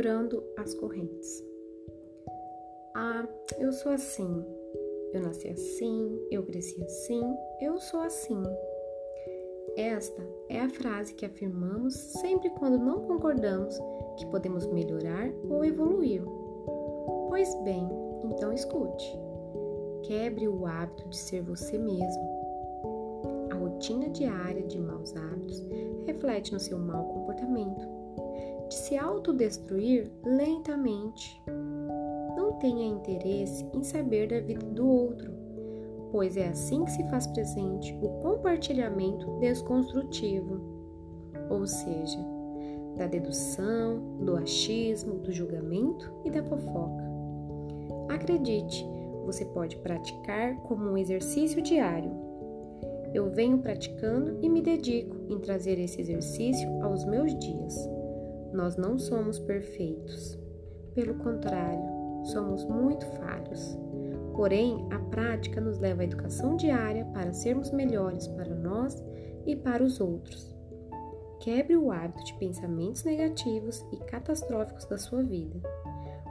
quebrando as correntes. Ah, eu sou assim. Eu nasci assim, eu cresci assim, eu sou assim. Esta é a frase que afirmamos sempre quando não concordamos que podemos melhorar ou evoluir. Pois bem, então escute. Quebre o hábito de ser você mesmo. A rotina diária de maus hábitos reflete no seu mau comportamento, de se autodestruir lentamente. Não tenha interesse em saber da vida do outro, pois é assim que se faz presente o compartilhamento desconstrutivo, ou seja, da dedução, do achismo, do julgamento e da fofoca. Acredite, você pode praticar como um exercício diário. Eu venho praticando e me dedico em trazer esse exercício aos meus dias. Nós não somos perfeitos. Pelo contrário, somos muito falhos. Porém, a prática nos leva à educação diária para sermos melhores para nós e para os outros. Quebre o hábito de pensamentos negativos e catastróficos da sua vida.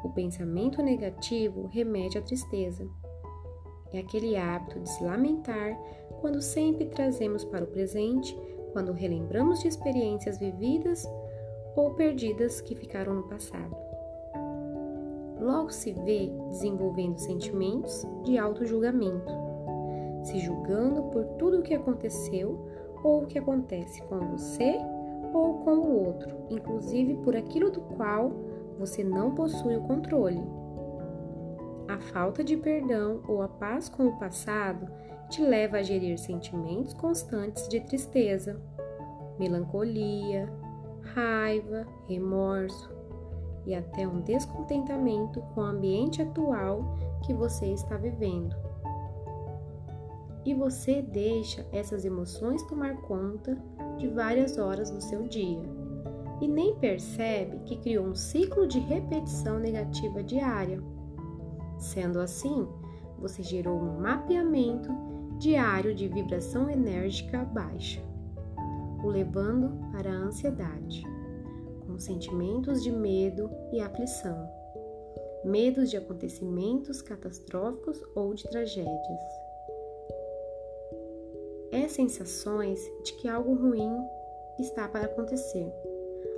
O pensamento negativo remete à tristeza. É aquele hábito de se lamentar quando sempre trazemos para o presente, quando relembramos de experiências vividas ou perdidas que ficaram no passado. Logo se vê desenvolvendo sentimentos de auto-julgamento, se julgando por tudo o que aconteceu ou o que acontece com você ou com o outro, inclusive por aquilo do qual você não possui o controle. A falta de perdão ou a paz com o passado te leva a gerir sentimentos constantes de tristeza, melancolia, raiva, remorso e até um descontentamento com o ambiente atual que você está vivendo. E você deixa essas emoções tomar conta de várias horas do seu dia e nem percebe que criou um ciclo de repetição negativa diária. Sendo assim, você gerou um mapeamento diário de vibração enérgica baixa, o levando para a ansiedade, com sentimentos de medo e aflição, medos de acontecimentos catastróficos ou de tragédias. É sensações de que algo ruim está para acontecer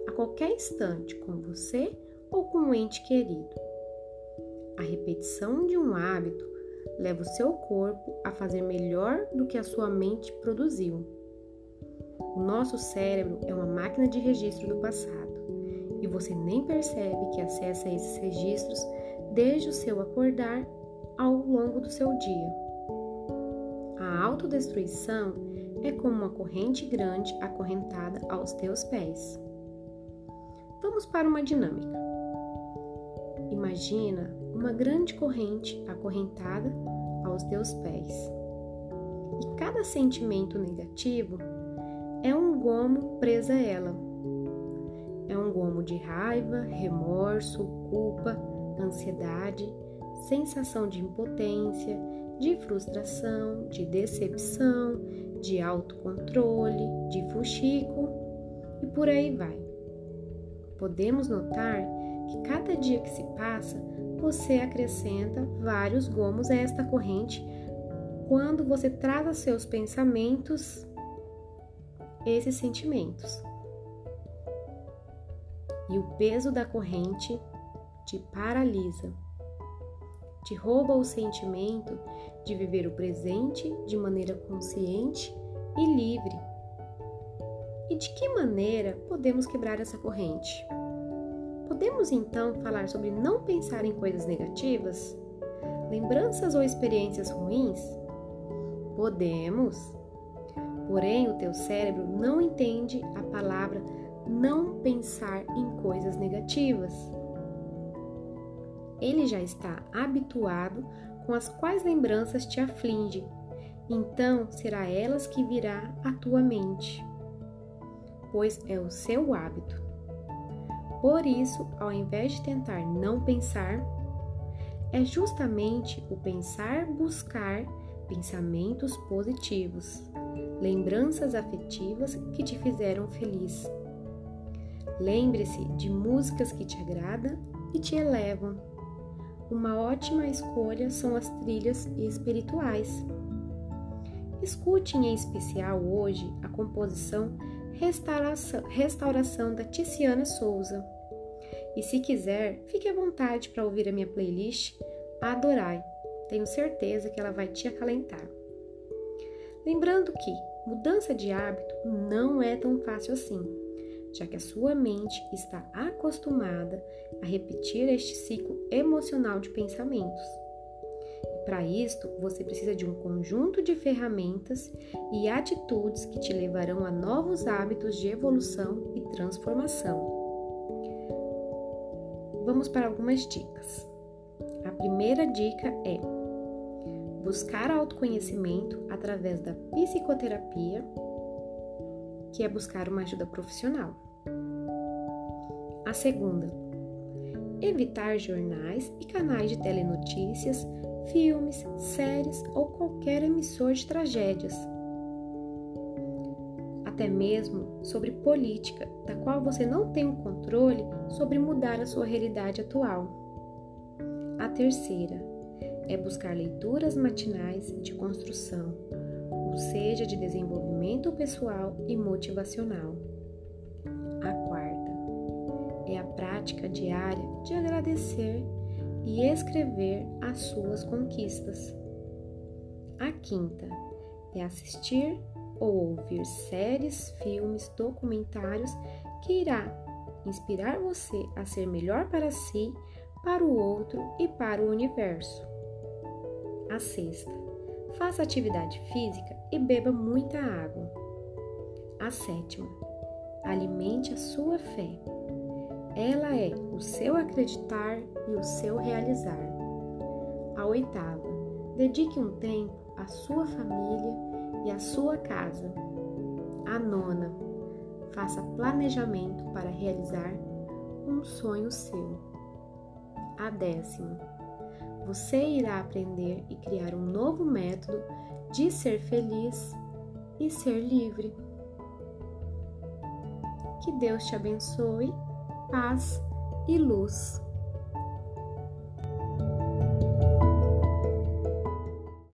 a qualquer instante com você ou com um ente querido. A repetição de um hábito leva o seu corpo a fazer melhor do que a sua mente produziu. O nosso cérebro é uma máquina de registro do passado e você nem percebe que acessa esses registros desde o seu acordar ao longo do seu dia. A autodestruição é como uma corrente grande acorrentada aos teus pés. Vamos para uma dinâmica. Imagina uma grande corrente acorrentada aos teus pés. E cada sentimento negativo é um gomo preso a ela. É um gomo de raiva, remorso, culpa, ansiedade, sensação de impotência, de frustração, de decepção, de autocontrole, de fuxico e por aí vai podemos notar que cada dia que se passa, você acrescenta vários gomos a esta corrente quando você traz seus pensamentos esses sentimentos. E o peso da corrente te paralisa, te rouba o sentimento de viver o presente de maneira consciente e livre e de que maneira podemos quebrar essa corrente? Podemos então falar sobre não pensar em coisas negativas? Lembranças ou experiências ruins? Podemos. Porém, o teu cérebro não entende a palavra não pensar em coisas negativas. Ele já está habituado com as quais lembranças te afligem, então será elas que virá à tua mente pois é o seu hábito. Por isso, ao invés de tentar não pensar, é justamente o pensar buscar pensamentos positivos, lembranças afetivas que te fizeram feliz. Lembre-se de músicas que te agradam e te elevam. Uma ótima escolha são as trilhas espirituais. Escute em especial hoje a composição Restauração, Restauração da Tiziana Souza. E se quiser, fique à vontade para ouvir a minha playlist Adorai. Tenho certeza que ela vai te acalentar. Lembrando que mudança de hábito não é tão fácil assim, já que a sua mente está acostumada a repetir este ciclo emocional de pensamentos. Para isto, você precisa de um conjunto de ferramentas e atitudes que te levarão a novos hábitos de evolução e transformação. Vamos para algumas dicas. A primeira dica é buscar autoconhecimento através da psicoterapia, que é buscar uma ajuda profissional. A segunda, evitar jornais e canais de telenotícias filmes, séries ou qualquer emissor de tragédias. Até mesmo sobre política, da qual você não tem o controle sobre mudar a sua realidade atual. A terceira é buscar leituras matinais de construção, ou seja, de desenvolvimento pessoal e motivacional. A quarta é a prática diária de agradecer e escrever as suas conquistas. A quinta é assistir ou ouvir séries, filmes, documentários que irá inspirar você a ser melhor para si, para o outro e para o universo. A sexta, faça atividade física e beba muita água. A sétima, alimente a sua fé. Ela é o seu acreditar e o seu realizar. A oitava, dedique um tempo à sua família e à sua casa. A nona, faça planejamento para realizar um sonho seu. A décima, você irá aprender e criar um novo método de ser feliz e ser livre. Que Deus te abençoe paz e luz.